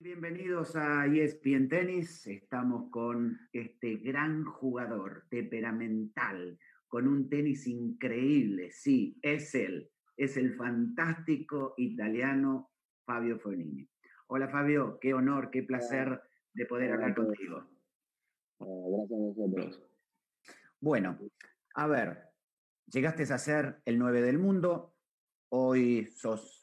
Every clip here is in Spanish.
Bienvenidos a ESPN Tennis. Estamos con este gran jugador temperamental, con un tenis increíble. Sí, es él. Es el fantástico italiano Fabio Fonini. Hola Fabio, qué honor, qué placer de poder hablar contigo. Gracias a vosotros. Bueno, a ver, llegaste a ser el 9 del mundo, hoy sos,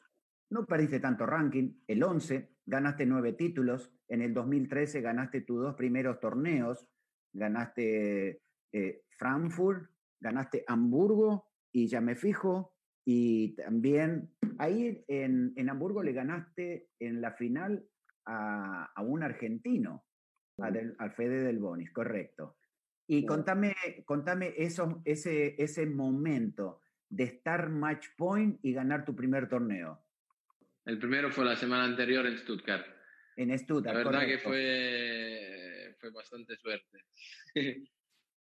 no perdiste tanto ranking, el 11, ganaste nueve títulos, en el 2013 ganaste tus dos primeros torneos, ganaste eh, Frankfurt, ganaste Hamburgo y ya me fijo, y también ahí en, en Hamburgo le ganaste en la final a, a un argentino, al Fede del Bonis, correcto. Y contame, contame eso, ese, ese momento de estar match point y ganar tu primer torneo. El primero fue la semana anterior en Stuttgart. En Stuttgart. La verdad que fue, fue bastante suerte.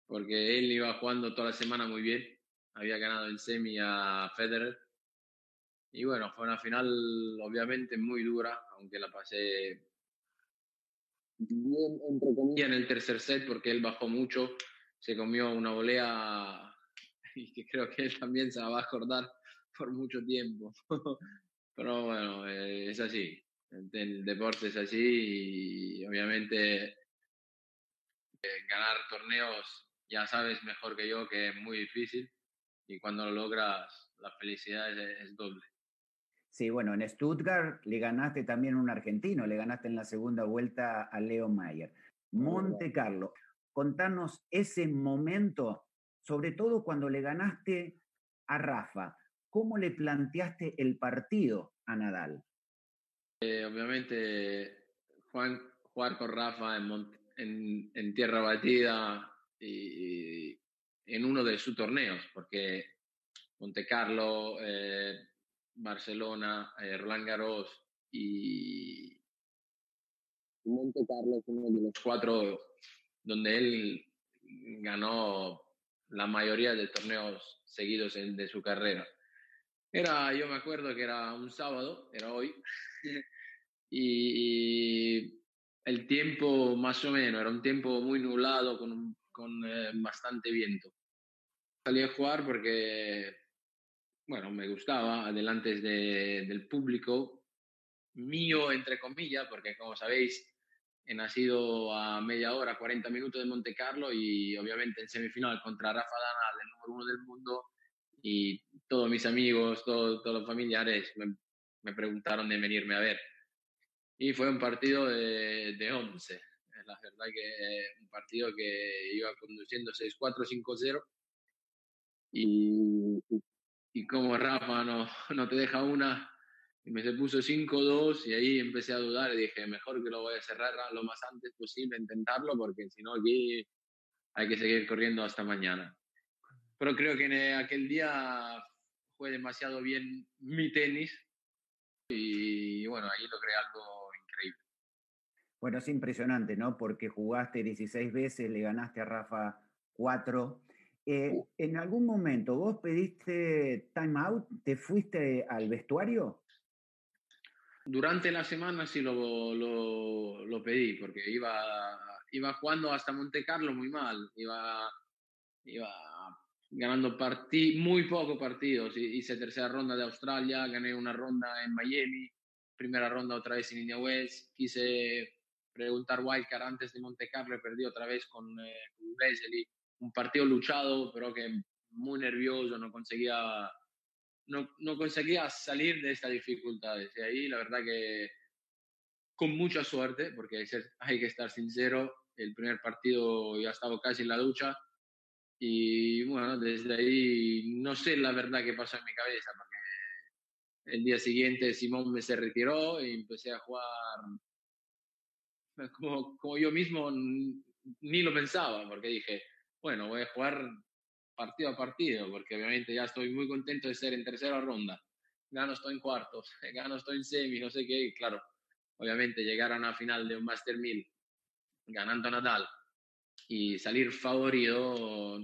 Porque él iba jugando toda la semana muy bien. Había ganado en semi a Federer. Y bueno, fue una final obviamente muy dura, aunque la pasé bien entre comillas en el tercer set porque él bajó mucho, se comió una volea y que creo que él también se la va a acordar por mucho tiempo. Pero bueno, eh, es así. El, deporte es así y obviamente eh, ganar torneos ya sabes mejor que yo que es muy difícil y cuando lo logras la felicidad es doble. Sí, bueno, en Stuttgart le ganaste también a un argentino, le ganaste en la segunda vuelta a Leo Mayer. Monte Carlo, contanos ese momento, sobre todo cuando le ganaste a Rafa. ¿Cómo le planteaste el partido a Nadal? Eh, obviamente, Juan, jugar con Rafa en, en, tierra batida y, en uno de sus torneos, porque Monte Carlo, eh, Barcelona, eh, Roland Garros y Monte Carlo es uno de los cuatro donde él ganó la mayoría de torneos seguidos de su carrera. Era, yo me acuerdo que era un sábado, era hoy, y, el tiempo más o menos, era un tiempo muy nublado con, con eh, bastante viento. Salí a jugar porque bueno, me gustaba, adelante del público mío, entre comillas, porque como sabéis, he nacido a media hora, 40 minutos de Monte Carlo y obviamente en semifinal contra Rafa Danal, el número uno del mundo, y todos mis amigos, todos, los familiares me, preguntaron de venirme a ver. Y fue un partido de, de 11. La verdad que un partido que iba conduciendo 6-4, 5-0 y y como Rafa no, no te deja una, y me se puso 5-2 y ahí empecé a dudar y dije, mejor que lo voy a cerrar lo más antes posible, intentarlo, porque si no aquí hay que seguir corriendo hasta mañana. Pero creo que en aquel día fue demasiado bien mi tenis y bueno, ahí logré algo. Bueno, es impresionante, ¿no? Porque jugaste 16 veces, le ganaste a Rafa 4 eh, ¿En algún momento vos pediste time out? ¿Te fuiste al vestuario? Durante la semana sí lo, lo, lo pedí, porque iba, iba jugando hasta Monte Carlo muy mal. Iba, iba ganando partí, muy pocos partidos. Hice tercera ronda de Australia, gané una ronda en Miami, primera ronda otra vez en India West. Quise preguntar wildcard antes de Monte Carlo, perdí otra vez con, eh, un partido luchado, pero que muy nervioso, no conseguía, no, no conseguía salir de estas dificultades. Y ahí la verdad que con mucha suerte, porque hay que estar sincero, el primer partido ya estaba casi en la ducha y bueno, desde ahí no sé la verdad qué pasó en mi cabeza, porque el día siguiente Simón me se retiró y empecé a jugar como, como yo mismo ni lo pensaba, porque dije, bueno, voy a jugar partido a partido, porque obviamente ya estoy muy contento de ser en tercera ronda. Gano estoy en cuartos, gano estoy en semi, no sé qué, claro. Obviamente llegar a una final de un Master 1000 ganando Nadal y salir favorito,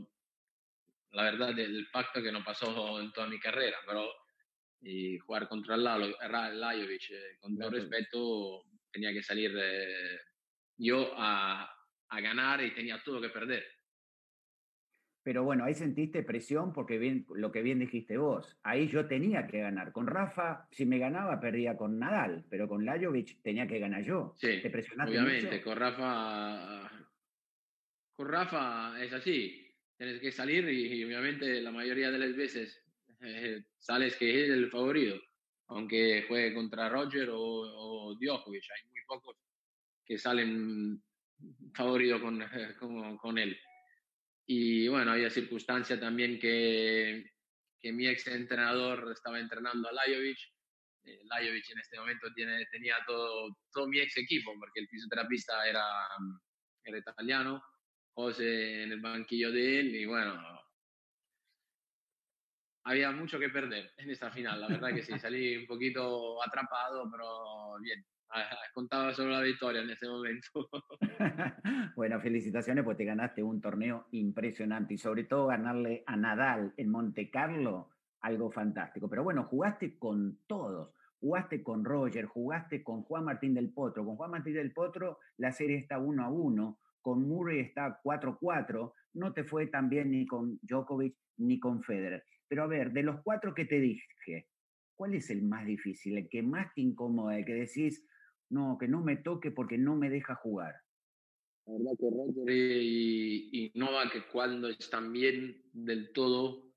la verdad, el pacto que no pasó en toda mi carrera, pero y jugar contra el Lajovic, eh, con todo respeto, tenía que salir eh, yo a, a ganar y tenía todo que perder. Pero bueno, ahí sentiste presión porque bien, lo que bien dijiste vos, ahí yo tenía que ganar. Con Rafa, si me ganaba, perdía con Nadal, pero con Lajovic tenía que ganar yo. Sí, ¿Te presionaste obviamente, con Rafa, con Rafa es así, tienes que salir y, obviamente la mayoría de las veces eh, sales que es el favorito, aunque juegue contra Roger o, o Djokovic, hay muy pocos que salen favoritos con, con, con él. Y bueno, había circunstancia también que, que mi ex entrenador estaba entrenando a Lajovic. Eh, Lajovic en este momento tiene, tenía todo, todo mi ex equipo, porque el fisioterapista era, era italiano, José en el banquillo de él, y bueno, había mucho que perder en esta final, la verdad que sí, salí un poquito atrapado, pero bien, contaba solo la victoria en ese momento. bueno, felicitaciones porque te ganaste un torneo impresionante y sobre todo ganarle a Nadal en Monte Carlo, algo fantástico. Pero bueno, jugaste con todos. Jugaste con Roger, jugaste con Juan Martín del Potro. Con Juan Martín del Potro la serie está 1 a 1, con Murray está 4-4. No te fue tan bien ni con Djokovic ni con Federer. Pero a ver, de los cuatro que te dije, ¿cuál es el más difícil, el que más te incomoda, el que decís, no, que no me toque porque no me deja jugar. La verdad que Roger y, y Nova, que cuando están bien del todo,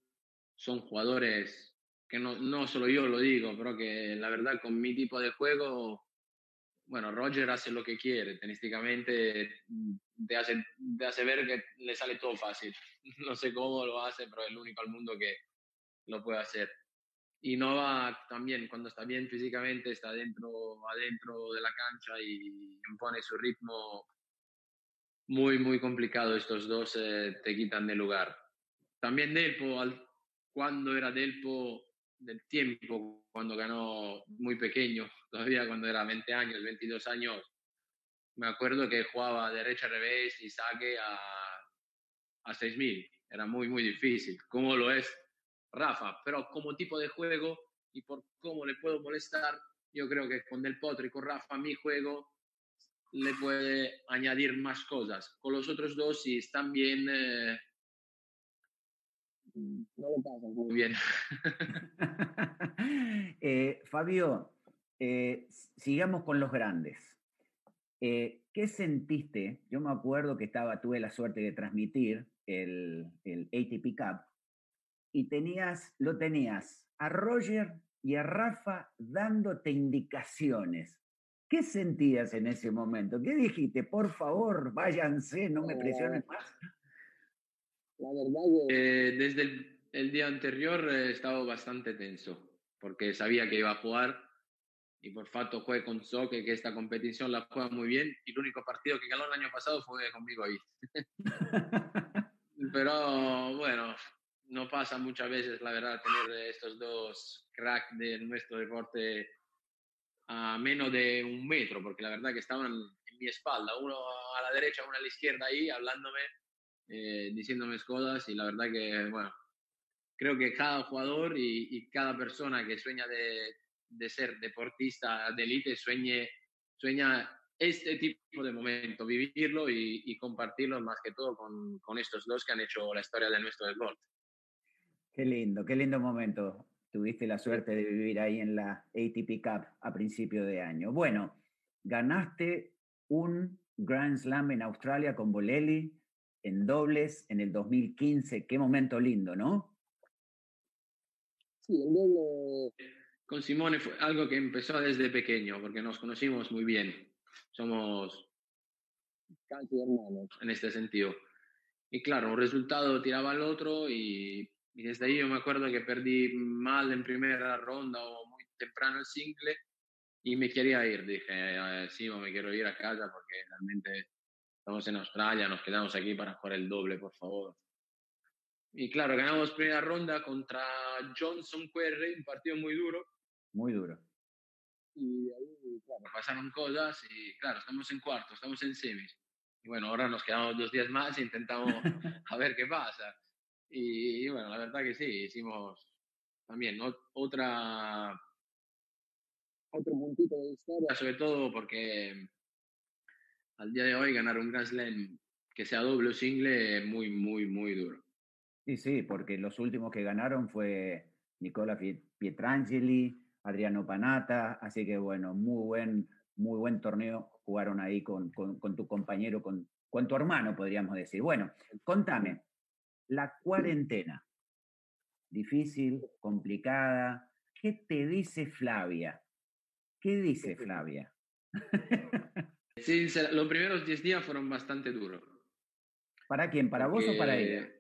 son jugadores que no, no solo yo lo digo, pero que la verdad con mi tipo de juego, bueno, Roger hace lo que quiere, tenísticamente te hace, te hace ver que le sale todo fácil. No sé cómo lo hace, pero es el único al mundo que lo puede hacer. Y Nova también cuando está bien físicamente está dentro adentro de la cancha y impone su ritmo muy muy complicado estos dos eh, te quitan de lugar. También Delpo al, cuando era Delpo del tiempo cuando ganó muy pequeño todavía cuando era 20 años 22 años me acuerdo que jugaba derecha revés y saque a a 6000 era muy muy difícil. Como lo es Rafa, pero como tipo de juego y por cómo le puedo molestar, yo creo que con Del Potro y con Rafa mi juego le puede añadir más cosas. Con los otros dos, si están bien, eh, no lo pasan muy bien. Eh, Fabio, eh, sigamos con los grandes. ¿Qué sentiste? Yo me acuerdo que estaba, tuve la suerte de transmitir el ATP Cup y tenías, lo tenías a Roger y a Rafa dándote indicaciones. ¿Qué sentías en ese momento? ¿Qué dijiste? Por favor, váyanse, no me presionen más. La verdad que desde el, día anterior he estado bastante tenso, porque sabía que iba a jugar y por fato jugué con Soque, que esta competición la juega muy bien, y el único partido que ganó el año pasado fue conmigo ahí. Pero bueno, no pasa muchas veces, la verdad, tener estos dos cracks de nuestro deporte a menos de un metro, porque la verdad que estaban en mi espalda, uno a la derecha, uno a la izquierda ahí, hablándome, eh, diciéndome cosas, y la verdad que, bueno, creo que cada jugador y, cada persona que sueña de, de ser deportista de élite sueñe, sueña este tipo de momento, vivirlo y, y compartirlo más que todo con, con estos dos que han hecho la historia de nuestro deporte. Qué lindo, qué lindo momento. Tuviste la suerte de vivir ahí en la ATP Cup a principio de año. Bueno, ganaste un Grand Slam en Australia con Bolelli en dobles en el 2015. Qué momento lindo, ¿no? Sí, el doble con Simone fue algo que empezó desde pequeño, porque nos conocimos muy bien. Somos casi hermanos en este sentido. Y claro, un resultado tiraba al otro y y desde ahí yo me acuerdo que perdí mal en primera ronda o muy temprano el single y me quería ir. Dije, sí, me quiero ir a casa porque realmente estamos en Australia, nos quedamos aquí para jugar el doble, por favor. Y claro, ganamos primera ronda contra Johnson Querrey, un partido muy duro. Muy duro. Y ahí, claro, pasaron cosas y claro, estamos en cuarto, estamos en semis. y bueno, ahora nos quedamos dos días más e intentamos a ver qué pasa. Y, bueno, la verdad que sí, hicimos también otra otro puntito de historia, sobre todo porque al día de hoy ganar un Grand Slam que sea doble o single es muy, muy, muy duro. Sí, sí, porque los últimos que ganaron fue Nicola Pietrangeli, Adriano Panata, así que bueno, muy buen, muy buen torneo jugaron ahí con, con, tu compañero, con, con tu hermano, podríamos decir. Bueno, contame, la cuarentena, difícil, complicada, ¿qué te dice Flavia? ¿Qué dice Flavia? Sí, los primeros 10 días fueron bastante duros. ¿Para quién? ¿Para vos o para ella?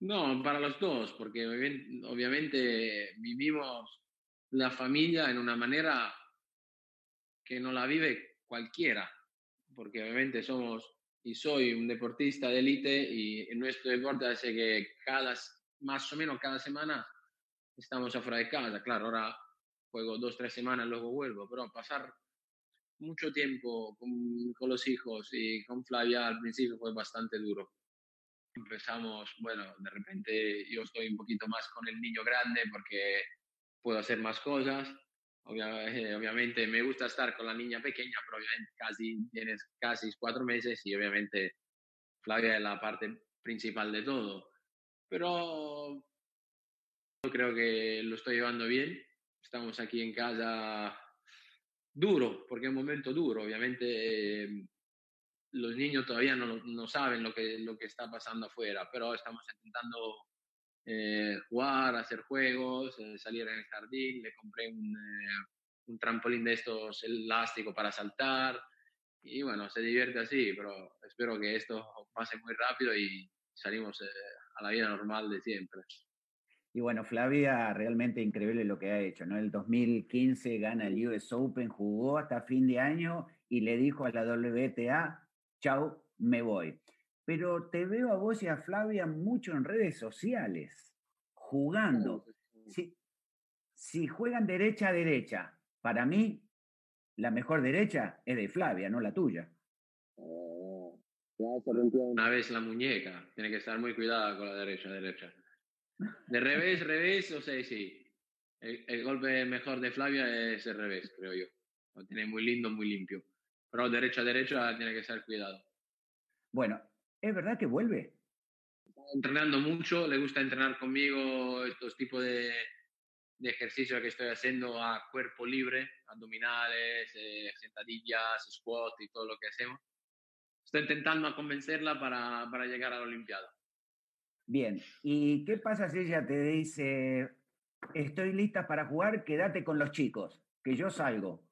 No, para los dos, porque obviamente vivimos la familia en una manera que no la vive cualquiera, porque obviamente somos y soy un deportista de élite y en nuestro deporte hace que cada, más o menos cada semana estamos afuera de casa. Claro, ahora juego dos, tres semanas, luego vuelvo, pero pasar mucho tiempo con, con, los hijos y con Flavia al principio fue bastante duro. Empezamos, bueno, de repente yo estoy un poquito más con el niño grande porque puedo hacer más cosas. Obviamente, obviamente me gusta estar con la niña pequeña, pero obviamente casi tienes casi cuatro meses y obviamente Flavia es la parte principal de todo. Pero yo creo que lo estoy llevando bien estamos aquí en casa duro, porque es un momento duro, obviamente em, los niños todavía no, no, saben lo que, lo que está pasando afuera, pero estamos intentando eh, jugar, hacer juegos, eh, salir en el jardín, le compré un, eh, un trampolín de estos elástico para saltar y bueno, se divierte así, pero espero que esto pase muy rápido y salimos a la vida normal de siempre. Y bueno, Flavia, realmente increíble lo que ha hecho, ¿no? El 2015 gana el US Open, jugó hasta fin de año y le dijo a la WTA, chau, me voy. Pero te veo a vos y a Flavia mucho en redes sociales, jugando. Si, si juegan derecha a derecha, para mí, la mejor derecha es de Flavia, no la tuya. Oh, Una vez la muñeca, tiene que estar muy cuidada con la derecha, derecha. De revés, revés, o sea, sí. El, golpe mejor de Flavia es el revés, creo yo. Lo tiene muy lindo, muy limpio. Pero derecha, derecha tiene que ser cuidado. Bueno, ¿es verdad que vuelve? Está entrenando mucho, le gusta entrenar conmigo estos tipos de, de ejercicios que estoy haciendo a cuerpo libre, abdominales, eh, sentadillas, squat y todo lo que hacemos. Estoy intentando convencerla para, para llegar a la Olimpiada. Bien, ¿y qué pasa si ella te dice, estoy lista para jugar, quédate con los chicos, que yo salgo?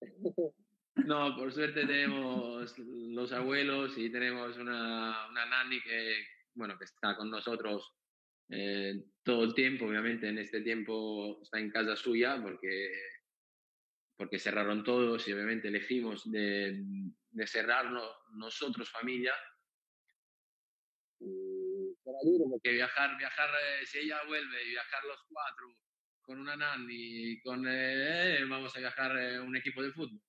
No, por suerte tenemos los abuelos y tenemos una, una nani que, bueno, que está con nosotros eh, todo el tiempo. Obviamente en este tiempo está en casa suya porque, porque cerraron todos y obviamente elegimos de, de cerrarnos nosotros familia porque viajar, viajar, eh, si ella vuelve y viajar los cuatro con una nani con, eh, vamos a viajar eh, un equipo de fútbol.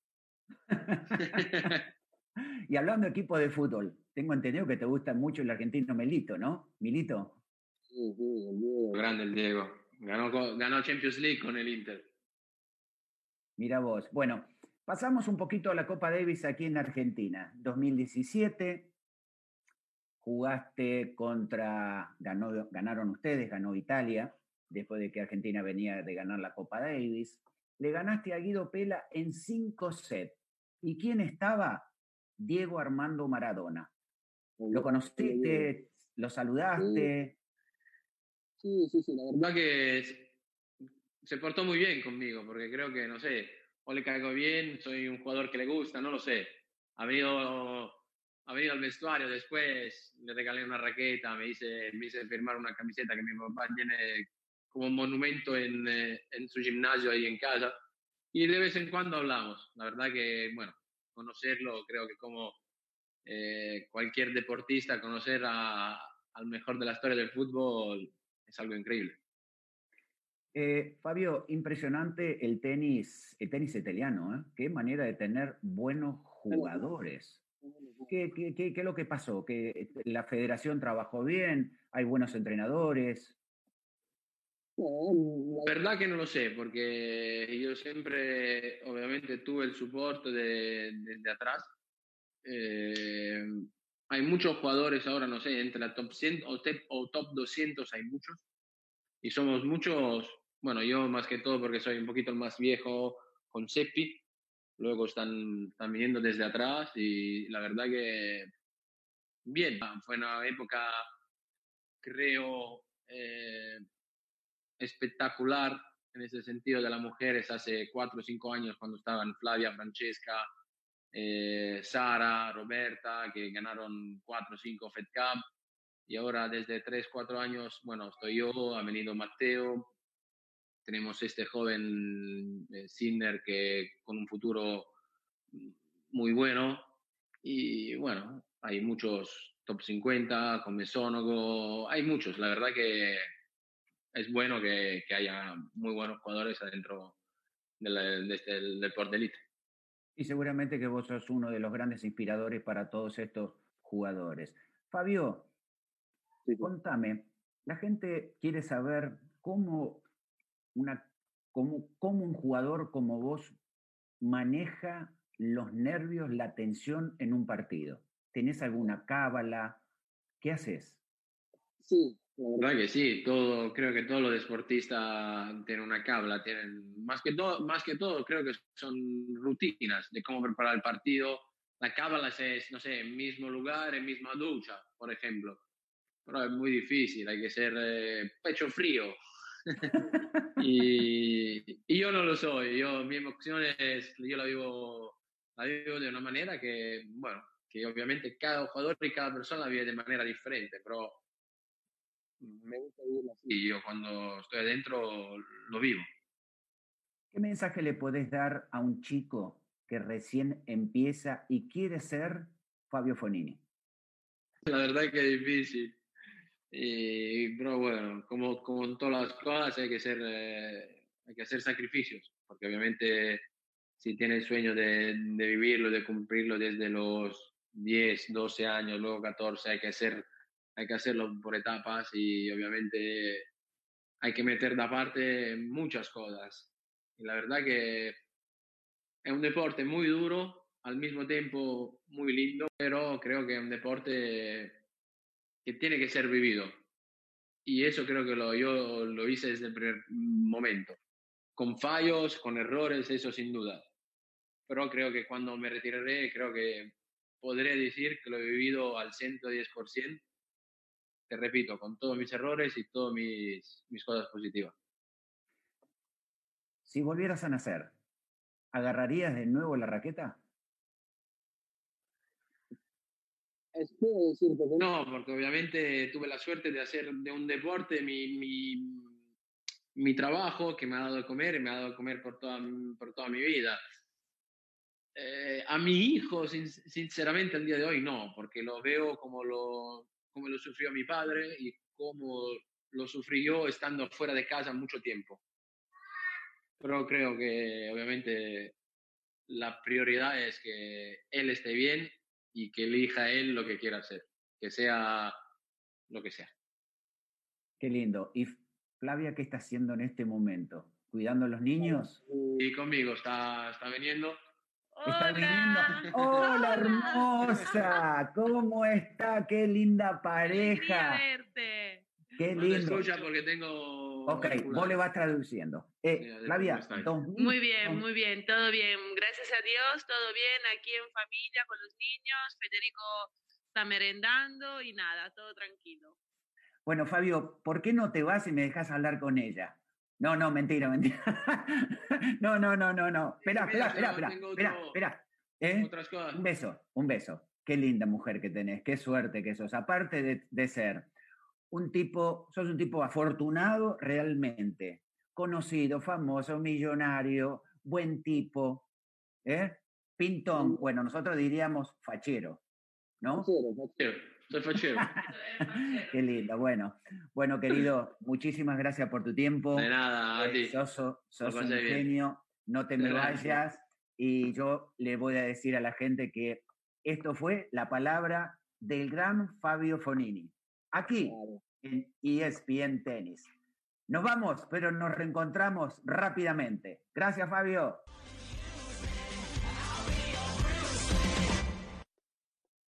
y hablando de equipo de fútbol, tengo entendido que te gusta mucho el argentino Melito, ¿no? Milito. Sí, sí, el Diego. Grande el Diego. Ganó, ganó Champions League con el Inter. Mira vos. Bueno, pasamos un poquito a la Copa Davis aquí en Argentina. 2017, jugaste contra, ganó, ganaron ustedes, ganó Italia, después de que Argentina venía de ganar la Copa Davis. Le ganaste a Guido Pela en cinco sets. ¿Y quién estaba? Diego Armando Maradona. ¿Lo conociste? ¿Lo saludaste? Sí, sí, sí, la verdad que se portó muy bien conmigo, porque creo que, no sé, o le caigo bien, soy un jugador que le gusta, no lo sé. Ha venido ha venido al vestuario, después le regalé una raqueta, me hice, me hice firmar una camiseta que mi papá tiene como un monumento en, eh, en, su gimnasio ahí en casa. Y de vez en cuando hablamos. La verdad que, bueno, conocerlo, creo que como eh, cualquier deportista, conocer a, al mejor de la historia del fútbol es algo increíble. Eh, Fabio, impresionante el tenis, el tenis italiano, ¿eh? Qué manera de tener buenos jugadores. ¿Qué, qué, qué, es lo que pasó? ¿Que la federación trabajó bien? ¿Hay buenos entrenadores? La verdad que no lo sé, porque yo siempre, obviamente, tuve el soporte de, desde atrás. Eh, hay muchos jugadores ahora, no sé, entre la top 100 o, o, top 200 hay muchos. Y somos muchos, bueno, yo más que todo porque soy un poquito más viejo con Seppi. Luego están, están viniendo desde atrás y la verdad que bien, fue una época, creo, eh, espectacular en ese sentido de las mujeres hace cuatro o cinco años cuando estaban Flavia, Francesca, eh, Sara, Roberta, que ganaron cuatro o cinco Fed Cup. Y ahora desde tres, cuatro años, bueno, estoy yo, ha venido Mateo, tenemos este joven eh, que con un futuro muy bueno. Y bueno, hay muchos top 50 con Mesónogo, hay muchos, la verdad que es bueno que, que haya muy buenos jugadores adentro del, este, del deporte elite. Y seguramente que vos sos uno de los grandes inspiradores para todos estos jugadores. Fabio, contame, la gente quiere saber cómo, una, cómo, cómo un jugador como vos maneja los nervios, la tensión en un partido. ¿Tenés alguna cábala? ¿Qué haces? Sí, la verdad que sí, todo, creo que todos los deportistas tienen una cabla, tienen, más que todo, más que todo, creo que son rutinas de cómo preparar el partido. La cábala es, no sé, mismo lugar, en misma ducha, por ejemplo. Pero es muy difícil, hay que ser eh, pecho frío. y, y, yo no lo soy, yo, mi emoción es, yo la vivo, la vivo de una manera que, bueno, que obviamente cada jugador y cada persona vive de manera diferente, pero me gusta vivirlo así. Y yo cuando estoy adentro lo vivo. ¿Qué mensaje le podés dar a un chico que recién empieza y quiere ser Fabio Fonini? La verdad es que es difícil. pero bueno, como, como en todas las cosas hay que, ser, eh, hay que hacer sacrificios, porque obviamente si tiene el sueño de, de, vivirlo, de cumplirlo desde los 10, 12 años, luego 14, hay que hacer hay que hacerlo por etapas y obviamente hay que meter de parte muchas cosas. Y la verdad que es un deporte muy duro, al mismo tiempo muy lindo, pero creo que es un deporte que tiene que ser vivido. Y eso creo que lo, yo lo hice desde el primer momento. Con fallos, con errores, eso sin duda. Pero creo que cuando me retiraré, creo que podré decir que lo he vivido al 110% te repito, con todos mis errores y todas mis, mis cosas positivas. Si volvieras a nacer, ¿agarrarías de nuevo la raqueta? No, porque obviamente tuve la suerte de hacer de un deporte mi, mi, mi trabajo que me ha dado de comer y me ha dado de comer por toda, por toda mi vida. Eh, a mi hijo, sinceramente, al día de hoy no, porque lo veo como lo, cómo lo sufrió mi padre y cómo lo sufrí yo estando fuera de casa mucho tiempo. Pero creo que obviamente la prioridad es que él esté bien y que elija él lo que quiera hacer, que sea lo que sea. Qué lindo. ¿Y Flavia qué está haciendo en este momento? ¿Cuidando a los niños? Y conmigo, está, está viniendo Hola. Hola, hermosa. ¿Cómo está? Qué linda pareja. verte. Qué lindo. escucha porque tengo. Ok, vos le vas traduciendo. Eh, Flavia, Muy bien, muy bien, todo bien. Gracias a Dios, todo bien aquí en familia con los niños. Federico está merendando y nada, todo tranquilo. Bueno, Fabio, ¿por qué no te vas y me dejas hablar con ella? No, no, mentira, mentira. no, no, no, no, no. Espera, espera, espera, espera, espera, ¿Eh? Un beso, un beso. Qué linda mujer que tenés, qué suerte que sos. Aparte de, de ser un tipo, sos un tipo afortunado realmente, conocido, famoso, millonario, buen tipo, ¿eh? Pintón, bueno, nosotros diríamos fachero, ¿no? Fachero, fachero. Soy fachero. Qué lindo. Bueno, bueno, querido, muchísimas gracias por tu tiempo. De nada, a ti. Sos, sos un genio, no te me vayas. Y yo le voy a decir a la gente que Esto fue la palabra del gran Fabio Fonini, aquí en ESPN Tennis. Nos vamos, pero nos reencontramos rápidamente. Gracias, Fabio.